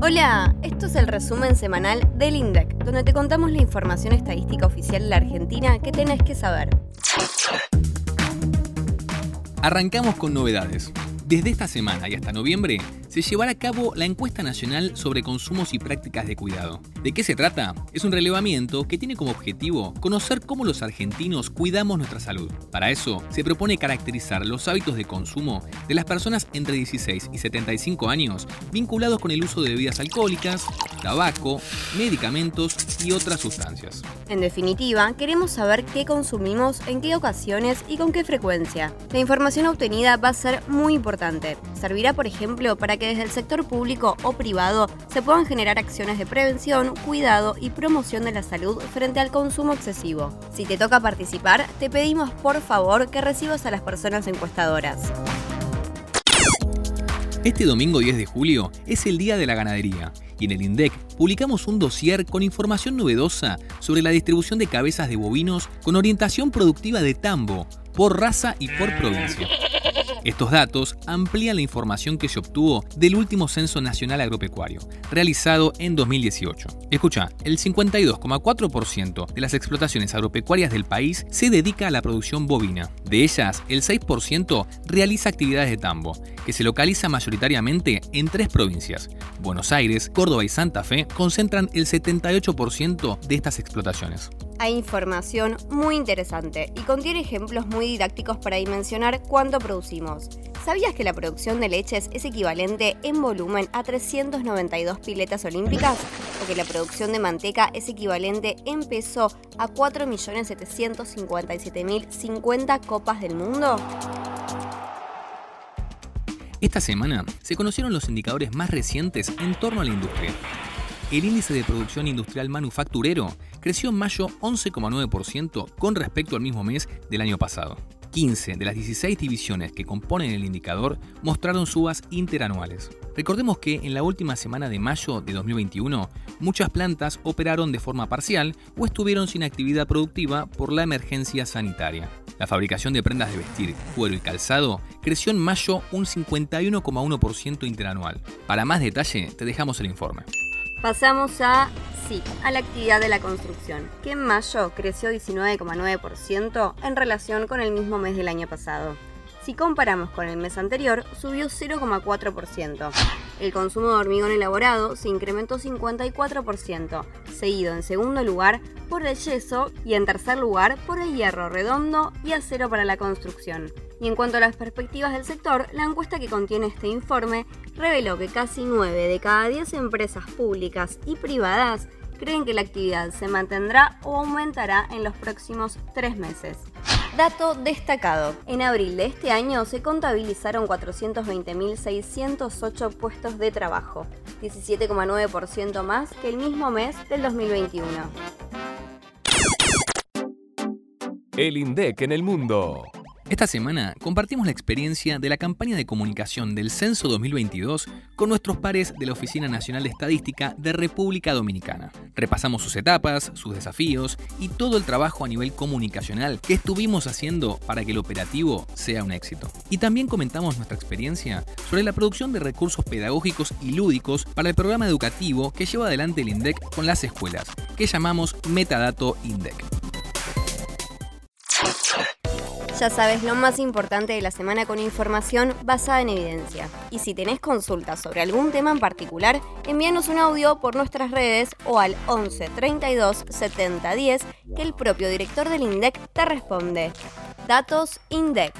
Hola, esto es el resumen semanal del INDEC, donde te contamos la información estadística oficial de la Argentina que tenés que saber. Arrancamos con novedades. Desde esta semana y hasta noviembre se llevará a cabo la encuesta nacional sobre consumos y prácticas de cuidado. ¿De qué se trata? Es un relevamiento que tiene como objetivo conocer cómo los argentinos cuidamos nuestra salud. Para eso, se propone caracterizar los hábitos de consumo de las personas entre 16 y 75 años vinculados con el uso de bebidas alcohólicas, tabaco, medicamentos y otras sustancias. En definitiva, queremos saber qué consumimos, en qué ocasiones y con qué frecuencia. La información obtenida va a ser muy importante. Servirá, por ejemplo, para que desde el sector público o privado se puedan generar acciones de prevención, cuidado y promoción de la salud frente al consumo excesivo. Si te toca participar, te pedimos por favor que recibas a las personas encuestadoras. Este domingo 10 de julio es el Día de la Ganadería y en el INDEC publicamos un dossier con información novedosa sobre la distribución de cabezas de bovinos con orientación productiva de tambo, por raza y por provincia. Estos datos amplían la información que se obtuvo del último Censo Nacional Agropecuario, realizado en 2018. Escucha, el 52,4% de las explotaciones agropecuarias del país se dedica a la producción bovina. De ellas, el 6% realiza actividades de tambo, que se localiza mayoritariamente en tres provincias. Buenos Aires, Córdoba y Santa Fe concentran el 78% de estas explotaciones hay información muy interesante y contiene ejemplos muy didácticos para dimensionar cuánto producimos. ¿Sabías que la producción de leches es equivalente en volumen a 392 piletas olímpicas? ¿O que la producción de manteca es equivalente en peso a 4.757.050 copas del mundo? Esta semana se conocieron los indicadores más recientes en torno a la industria. El índice de producción industrial manufacturero creció en mayo 11,9% con respecto al mismo mes del año pasado. 15 de las 16 divisiones que componen el indicador mostraron subas interanuales. Recordemos que en la última semana de mayo de 2021, muchas plantas operaron de forma parcial o estuvieron sin actividad productiva por la emergencia sanitaria. La fabricación de prendas de vestir, cuero y calzado creció en mayo un 51,1% interanual. Para más detalle, te dejamos el informe. Pasamos a sí, a la actividad de la construcción, que en mayo creció 19,9% en relación con el mismo mes del año pasado. Si comparamos con el mes anterior, subió 0,4%. El consumo de hormigón elaborado se incrementó 54%, seguido en segundo lugar por el yeso y en tercer lugar por el hierro redondo y acero para la construcción. Y en cuanto a las perspectivas del sector, la encuesta que contiene este informe reveló que casi 9 de cada 10 empresas públicas y privadas creen que la actividad se mantendrá o aumentará en los próximos tres meses. Dato destacado. En abril de este año se contabilizaron 420.608 puestos de trabajo, 17,9% más que el mismo mes del 2021. El INDEC en el mundo. Esta semana compartimos la experiencia de la campaña de comunicación del Censo 2022 con nuestros pares de la Oficina Nacional de Estadística de República Dominicana. Repasamos sus etapas, sus desafíos y todo el trabajo a nivel comunicacional que estuvimos haciendo para que el operativo sea un éxito. Y también comentamos nuestra experiencia sobre la producción de recursos pedagógicos y lúdicos para el programa educativo que lleva adelante el INDEC con las escuelas, que llamamos Metadato INDEC. Ya sabes lo más importante de la semana con información basada en evidencia. Y si tenés consultas sobre algún tema en particular, envíanos un audio por nuestras redes o al 11 32 70 10 que el propio director del INDEC te responde. Datos INDEC.